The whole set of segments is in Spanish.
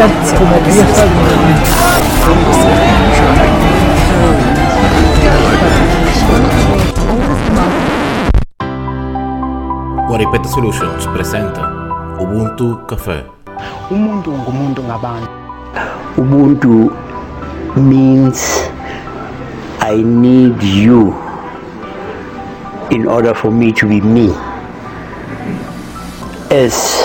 That's como que ya está Guaripeta Solutions presenta Ubuntu Café. umuntu ngumuntu ngabantu. Ubuntu means i need you in order for me to be me. As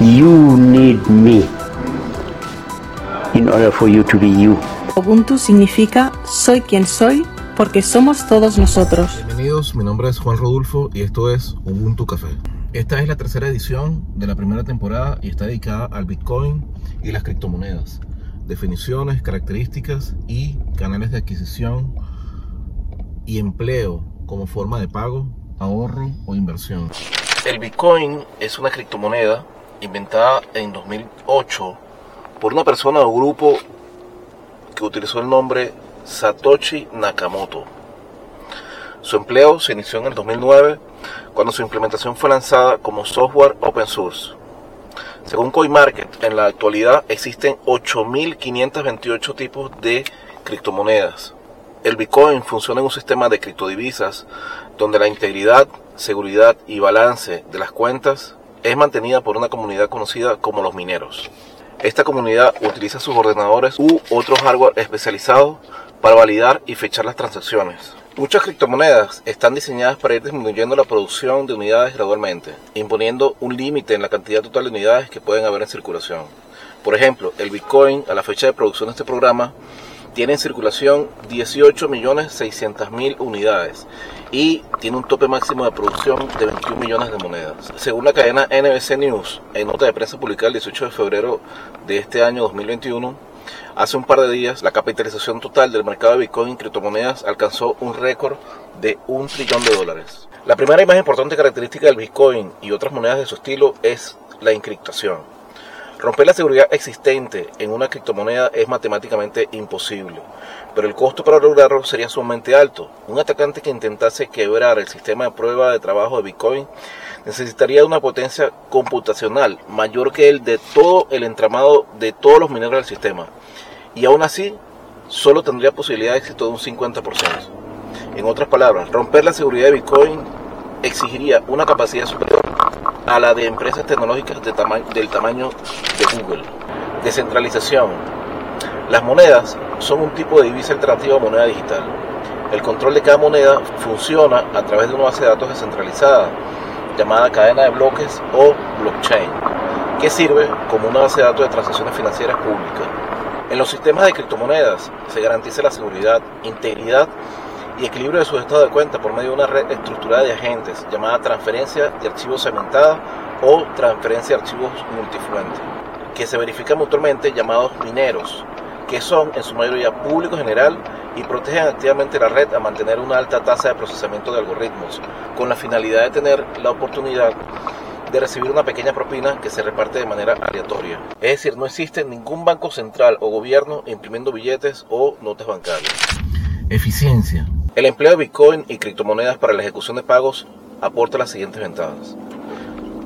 you need me in order for you to be you Ubuntu significa soy quien soy porque somos todos nosotros. Bienvenidos, mi nombre es Juan Rodulfo y esto es Ubuntu Café. Esta es la tercera edición de la primera temporada y está dedicada al Bitcoin y las criptomonedas. Definiciones, características y canales de adquisición y empleo como forma de pago, ahorro o inversión. El Bitcoin es una criptomoneda inventada en 2008 por una persona o grupo que utilizó el nombre Satoshi Nakamoto. Su empleo se inició en el 2009 cuando su implementación fue lanzada como software open source. Según CoinMarket, en la actualidad existen 8.528 tipos de criptomonedas. El Bitcoin funciona en un sistema de criptodivisas donde la integridad, seguridad y balance de las cuentas es mantenida por una comunidad conocida como los mineros. Esta comunidad utiliza sus ordenadores u otros hardware especializados para validar y fechar las transacciones. Muchas criptomonedas están diseñadas para ir disminuyendo la producción de unidades gradualmente, imponiendo un límite en la cantidad total de unidades que pueden haber en circulación. Por ejemplo, el Bitcoin a la fecha de producción de este programa tiene en circulación 18.600.000 unidades y tiene un tope máximo de producción de 21 millones de monedas. Según la cadena NBC News, en nota de prensa publicada el 18 de febrero de este año 2021, hace un par de días la capitalización total del mercado de Bitcoin y criptomonedas alcanzó un récord de un trillón de dólares. La primera y más importante característica del Bitcoin y otras monedas de su estilo es la encriptación. Romper la seguridad existente en una criptomoneda es matemáticamente imposible, pero el costo para lograrlo sería sumamente alto. Un atacante que intentase quebrar el sistema de prueba de trabajo de Bitcoin necesitaría una potencia computacional mayor que el de todo el entramado de todos los mineros del sistema, y aún así solo tendría posibilidad de éxito de un 50%. En otras palabras, romper la seguridad de Bitcoin exigiría una capacidad superior a la de empresas tecnológicas de del tamaño de Google. Descentralización. Las monedas son un tipo de divisa alternativa a moneda digital. El control de cada moneda funciona a través de una base de datos descentralizada llamada cadena de bloques o blockchain, que sirve como una base de datos de transacciones financieras públicas. En los sistemas de criptomonedas se garantiza la seguridad, integridad y equilibrio de su estado de cuenta por medio de una red estructurada de agentes llamada transferencia de archivos segmentada o transferencia de archivos multifluente, que se verifican mutuamente llamados mineros, que son en su mayoría público general y protegen activamente la red a mantener una alta tasa de procesamiento de algoritmos, con la finalidad de tener la oportunidad de recibir una pequeña propina que se reparte de manera aleatoria. Es decir, no existe ningún banco central o gobierno imprimiendo billetes o notas bancarias. Eficiencia. El empleo de Bitcoin y criptomonedas para la ejecución de pagos aporta las siguientes ventajas.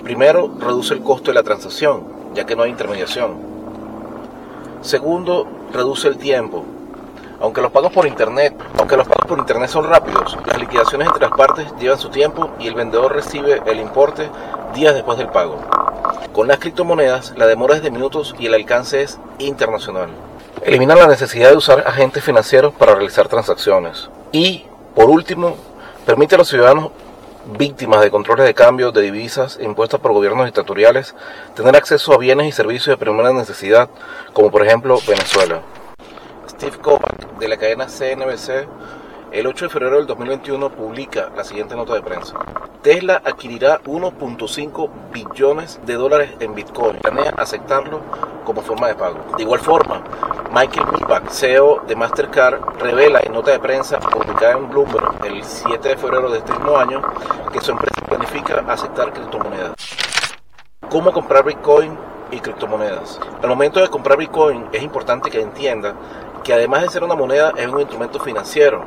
Primero, reduce el costo de la transacción, ya que no hay intermediación. Segundo, reduce el tiempo. Aunque los pagos por internet, aunque los pagos por internet son rápidos, las liquidaciones entre las partes llevan su tiempo y el vendedor recibe el importe días después del pago. Con las criptomonedas, la demora es de minutos y el alcance es internacional. Elimina la necesidad de usar agentes financieros para realizar transacciones. Y, por último, permite a los ciudadanos víctimas de controles de cambio de divisas impuestas por gobiernos dictatoriales tener acceso a bienes y servicios de primera necesidad, como por ejemplo Venezuela. Steve Kovac, de la cadena CNBC, el 8 de febrero del 2021 publica la siguiente nota de prensa. Tesla adquirirá 1.5 billones de dólares en Bitcoin. Planea aceptarlo como forma de pago. De igual forma, Michael Miebach, CEO de Mastercard, revela en nota de prensa publicada en Bloomberg el 7 de febrero de este mismo año que su empresa planifica aceptar criptomonedas. ¿Cómo comprar Bitcoin y criptomonedas? Al momento de comprar Bitcoin es importante que entienda que además de ser una moneda es un instrumento financiero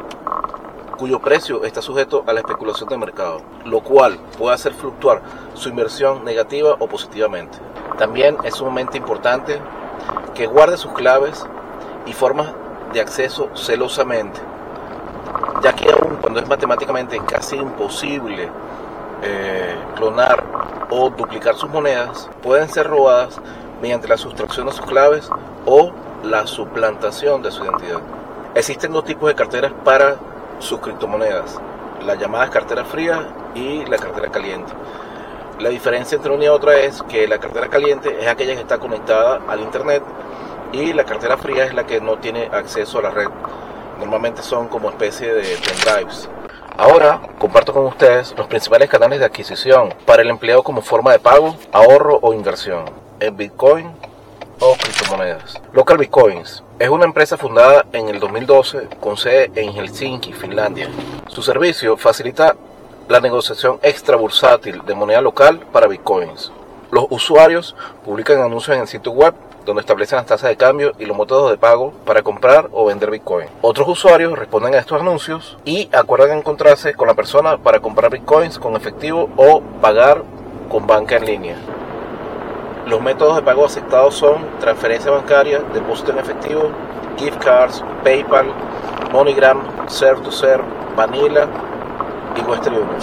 cuyo precio está sujeto a la especulación de mercado, lo cual puede hacer fluctuar su inversión negativa o positivamente. También es sumamente importante que guarde sus claves y formas de acceso celosamente, ya que aún cuando es matemáticamente casi imposible eh, clonar o duplicar sus monedas, pueden ser robadas mediante la sustracción de sus claves o la suplantación de su identidad. Existen dos tipos de carteras para sus criptomonedas, las llamadas carteras frías y la cartera caliente. La diferencia entre una y otra es que la cartera caliente es aquella que está conectada al internet y la cartera fría es la que no tiene acceso a la red. Normalmente son como especie de pendrives. Ahora comparto con ustedes los principales canales de adquisición para el empleo como forma de pago, ahorro o inversión en Bitcoin o criptomonedas. Local Bitcoins es una empresa fundada en el 2012 con sede en Helsinki, Finlandia. Su servicio facilita la negociación extra bursátil de moneda local para bitcoins. Los usuarios publican anuncios en el sitio web donde establecen las tasas de cambio y los métodos de pago para comprar o vender bitcoin. Otros usuarios responden a estos anuncios y acuerdan encontrarse con la persona para comprar bitcoins con efectivo o pagar con banca en línea. Los métodos de pago aceptados son transferencia bancaria, depósito en efectivo, gift cards, PayPal, MoneyGram, Serve to Serve, Vanilla y Western Union.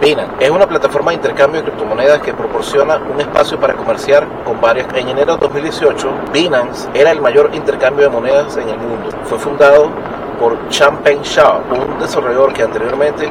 Binance es una plataforma de intercambio de criptomonedas que proporciona un espacio para comerciar con varias. En enero de 2018, Binance era el mayor intercambio de monedas en el mundo. Fue fundado por Champagne Shaw, un desarrollador que anteriormente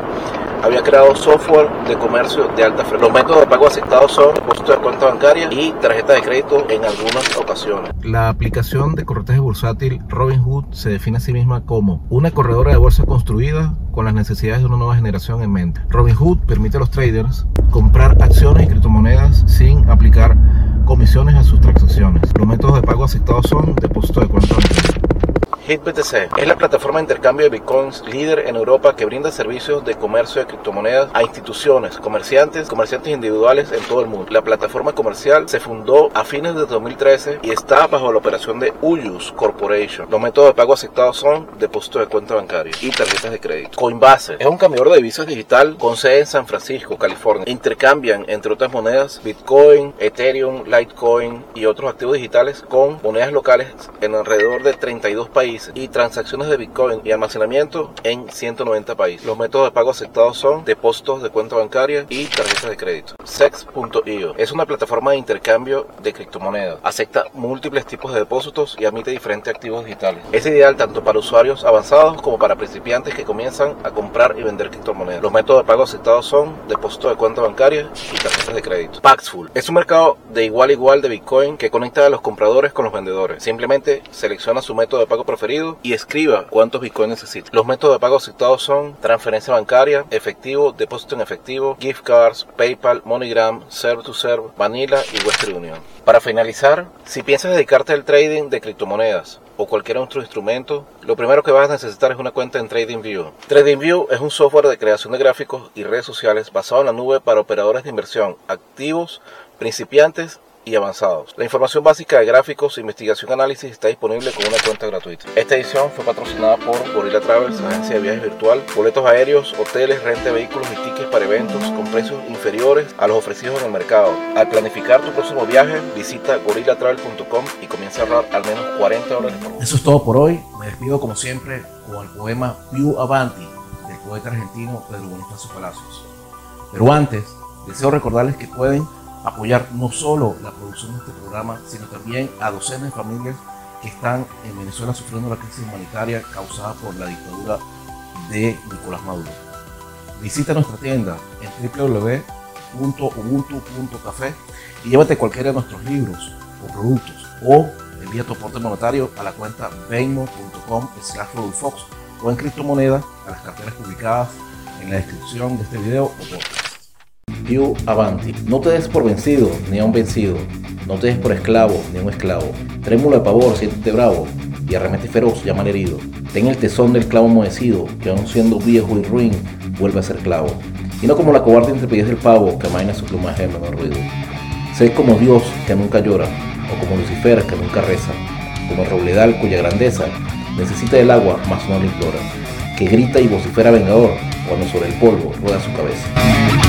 había creado software de comercio de alta frecuencia. Los métodos de pago aceptados son depósito de cuenta bancaria y tarjeta de crédito en algunas ocasiones. La aplicación de corretaje bursátil Robinhood se define a sí misma como una corredora de bolsa construida con las necesidades de una nueva generación en mente. Robinhood permite a los traders comprar acciones y criptomonedas sin aplicar comisiones a sus transacciones. Los métodos de pago aceptados son depósito de cuenta bancaria. HitBTC es la plataforma de intercambio de bitcoins líder en Europa que brinda servicios de comercio de criptomonedas a instituciones, comerciantes, comerciantes individuales en todo el mundo. La plataforma comercial se fundó a fines de 2013 y está bajo la operación de Uyus Corporation. Los métodos de pago aceptados son depósito de cuenta bancaria y tarjetas de crédito. Coinbase es un cambiador de divisas digital con sede en San Francisco, California. Intercambian, entre otras monedas, Bitcoin, Ethereum, Litecoin y otros activos digitales con monedas locales en alrededor de 32 países y transacciones de Bitcoin y almacenamiento en 190 países. Los métodos de pago aceptados son depósitos de cuenta bancaria y tarjetas de crédito. Sex.io es una plataforma de intercambio de criptomonedas. Acepta múltiples tipos de depósitos y admite diferentes activos digitales. Es ideal tanto para usuarios avanzados como para principiantes que comienzan a comprar y vender criptomonedas. Los métodos de pago aceptados son depósito de cuenta bancaria y tarjetas de crédito. Paxful es un mercado de igual a igual de Bitcoin que conecta a los compradores con los vendedores. Simplemente selecciona su método de pago y escriba cuántos bitcoins necesita. Los métodos de pago aceptados son transferencia bancaria, efectivo, depósito en efectivo, gift cards, PayPal, MoneyGram, Serve to Serve, Vanilla y Western Union. Para finalizar, si piensas dedicarte al trading de criptomonedas o cualquier otro instrumento, lo primero que vas a necesitar es una cuenta en TradingView. TradingView es un software de creación de gráficos y redes sociales basado en la nube para operadores de inversión, activos, principiantes y avanzados. La información básica de gráficos, investigación análisis está disponible con una cuenta gratuita. Esta edición fue patrocinada por Gorilla Travels, agencia de viajes virtual, boletos aéreos, hoteles, renta de vehículos y tickets para eventos con precios inferiores a los ofrecidos en el mercado. Al planificar tu próximo viaje, visita gorillatravel.com y comienza a ahorrar al menos 40 dólares por Eso es todo por hoy. Me despido como siempre con el poema Più Avanti del poeta argentino Pedro Bonifacio Palacios. Pero antes, deseo recordarles que pueden apoyar no solo la producción de este programa, sino también a docenas de familias que están en Venezuela sufriendo la crisis humanitaria causada por la dictadura de Nicolás Maduro. Visita nuestra tienda en www.ubuntu.café y llévate cualquiera de nuestros libros o productos o envía tu aporte monetario a la cuenta venmo.com slash o en criptomoneda a las carteras publicadas en la descripción de este video o podcast. Avanti. No te des por vencido ni a un vencido. No te des por esclavo ni a un esclavo. Trémulo de pavor, siéntete bravo. Y arremete feroz, llama al herido. Ten el tesón del clavo moecido, que aun siendo viejo y ruin, vuelve a ser clavo. Y no como la cobarde entrepiés del pavo, que amaina su plumaje en menor ruido. Sé como Dios, que nunca llora, o como Lucifer, que nunca reza. Como Robledal, cuya grandeza necesita del agua, mas no la implora. Que grita y vocifera vengador, cuando sobre el polvo rueda su cabeza.